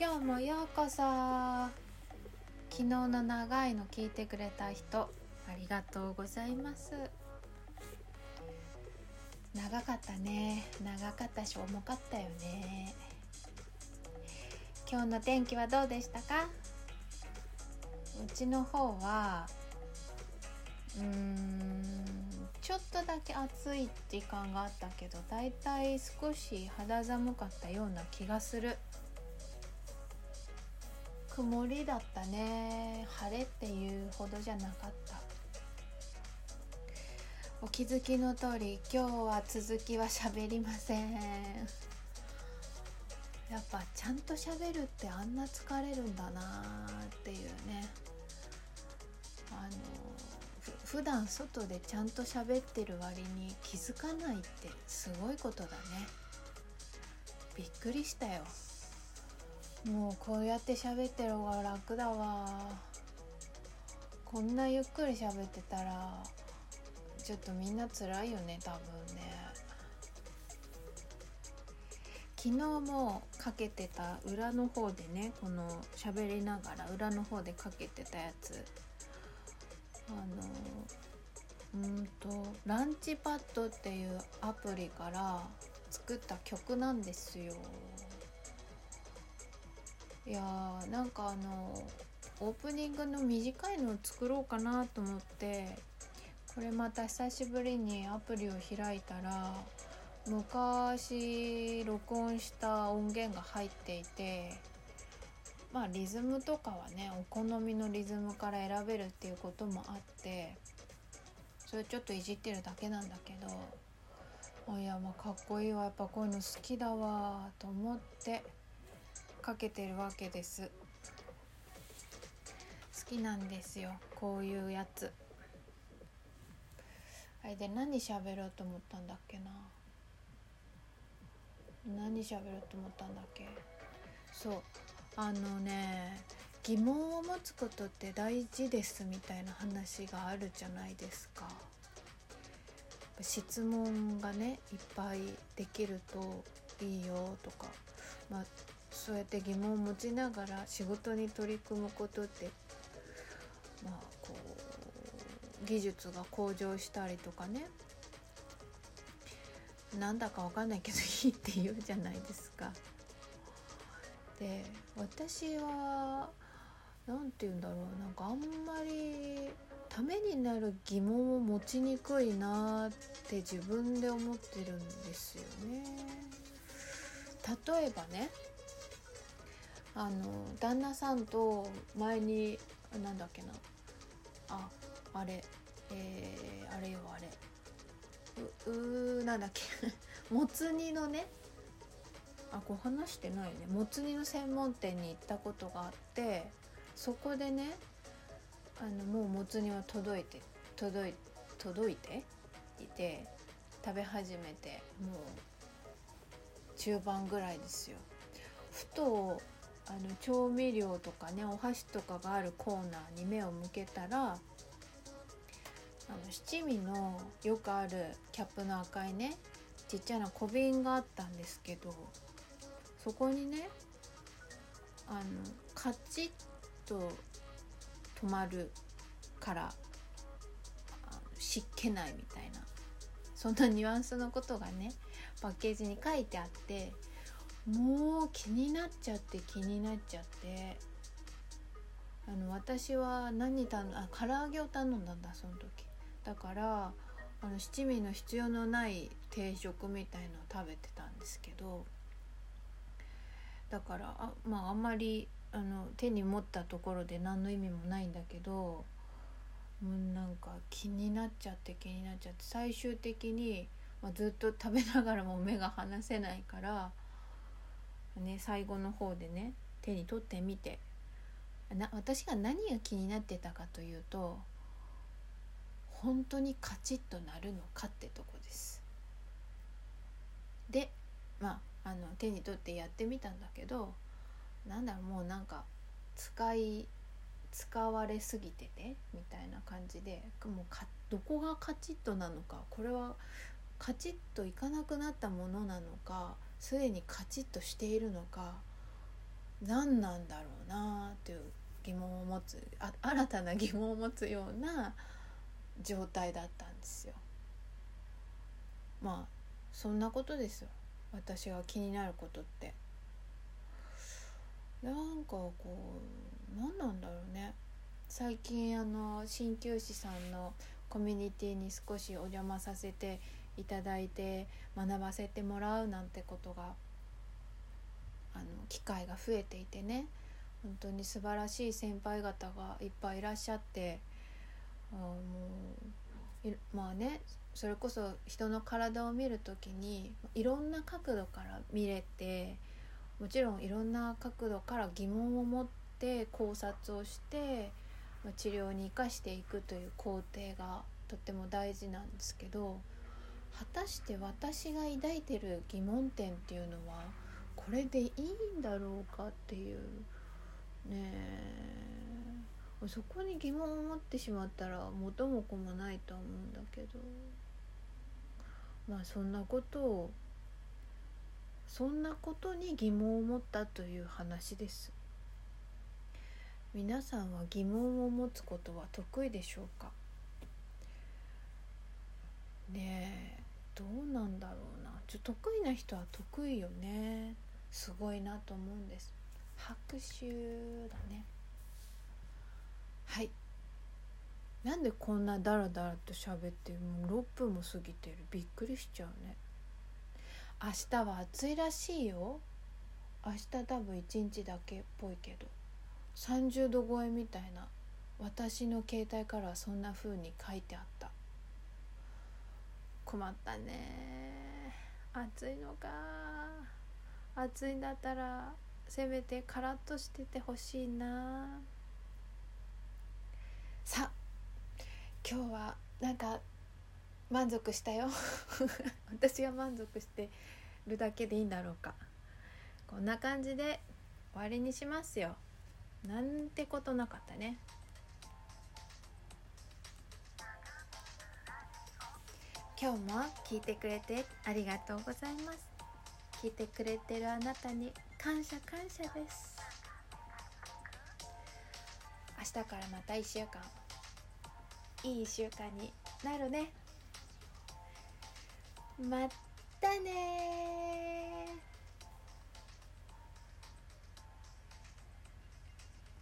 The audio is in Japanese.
今日もようこそ。昨日の長いの聞いてくれた人ありがとうございます。長かったね。長かったし重かったよね。今日の天気はどうでしたか？うちの方はうーんちょっとだけ暑い時間があったけどだいたい少し肌寒かったような気がする。曇りだったね。晴れっていうほどじゃなかった。お気づきの通り今日は続きは喋りません。やっぱちゃんと喋るってあんな疲れるんだなっていうね。あの普段外でちゃんと喋ってる割に気づかないってすごいことだね。びっくりしたよ。もうこうやって喋ってる方が楽だわ。こんなゆっくり喋ってたらちょっとみんな辛いよね多分ね。昨日もかけてた裏の方でねこの喋りながら裏の方でかけてたやつ。あのうんとランチパッドっていうアプリから作った曲なんですよ。いやーなんかあのオープニングの短いのを作ろうかなと思ってこれまた久しぶりにアプリを開いたら昔録音した音源が入っていてまあリズムとかはねお好みのリズムから選べるっていうこともあってそれちょっといじってるだけなんだけどいやまあかっこいいわ。やっぱこういうの好きだわと思ってかけてるわけです。好きなんですよ。こういうやつ。あれで何喋ろうと思ったんだっけな。何喋ろうと思ったんだっけ。そう。あのね疑問を持つことって大事ですみたいな話があるじゃないですか。質問がねいっぱいできるといいよとか、まあ、そうやって疑問を持ちながら仕事に取り組むことってまあこう技術が向上したりとかねなんだかわかんないけどいいって言うじゃないですか。で私は何て言うんだろうなんかあんまりためになる疑問を持ちにくいなって自分で思ってるんですよね。例えばねあの旦那さんと前になんだっけな。ああれ。えー、あれよあれ。ううなんだっけ。もつ煮のね。あこう話してないね。もつ煮の専門店に行ったことがあってそこでねあのもうもつ煮は届いて届い届いていて食べ始めてもう中盤ぐらいですよ。ふとあの調味料とかねお箸とかがあるコーナーに目を向けたらあの七味のよくあるキャップの赤いねちっちゃな小瓶があったんですけどそこにねあのカチッと止まるから湿気ないみたいなそんなニュアンスのことがねパッケージに書いてあってもう気になっちゃって気になっちゃって。あの私は何頼んあ唐揚げを頼んだんだその時。だからあの七味の必要のない定食みたいのを食べてたんですけど。だからあ,、まあ、あんまりあの手に持ったところで何の意味もないんだけど。もうなんか気になっちゃって気になっちゃって。最終的に、まあ、ずっと食べながらも目が離せないから、ね、最後の方でね手に取ってみてな私が何が気になってたかというと本当にカチッとなるのかってとこです。でまああの手に取ってやってみたんだけどなんだろうもうなんか使い使われすぎててみたいな感じでもうかどこがカチッとなのかこれはカチッといかなくなったものなのかすでにカチッとしているのか何なんだろうなっていう疑問を持つあ新たな疑問を持つような状態だったんですよ。まあそんなことですよ私が気になることって。なんかこう何なんだろうね最近あの鍼灸師さんのコミュニティに少しお邪魔させていただいて学ばせてもらうなんてことがあの機会が増えていてね。本当に素晴らしい先輩方がいっぱいいらっしゃってあもうまあねそれこそ人の体を見る時にいろんな角度から見れてもちろんいろんな角度から疑問を持って考察をして治療に生かしていくという工程がとっても大事なんですけど果たして私が抱いてる疑問点っていうのはこれでいいんだろうかっていうねえ。そこに疑問を持ってしまったら元も子もないと思うんだけど。まあそんなことをそんなことに疑問を持ったという話です。皆さんは疑問を持つことは得意でしょうか？ねえ。どうなんだろうな。ちょ得意な人は得意よね。すごいなと思うんです。拍手だね。はい。なんでこんなダラダラと喋ってもう6分も過ぎてる。びっくりしちゃうね。明日は暑いらしいよ。明日多分1日だけっぽいけど。30度超えみたいな。私の携帯からはそんな風に書いてあった。困ったね。暑いのか。暑いんだったらせめてカラッとしててほしいな。さあ今日はなんか満足したよ。私が満足してるだけでいいんだろうか。こんな感じで終わりにしますよ。なんてことなかったね。今日も聞いてくれてありがとうございます。聞いてくれてるあなたに感謝感謝です。明日からまた1週間。いい1週間になるね。またね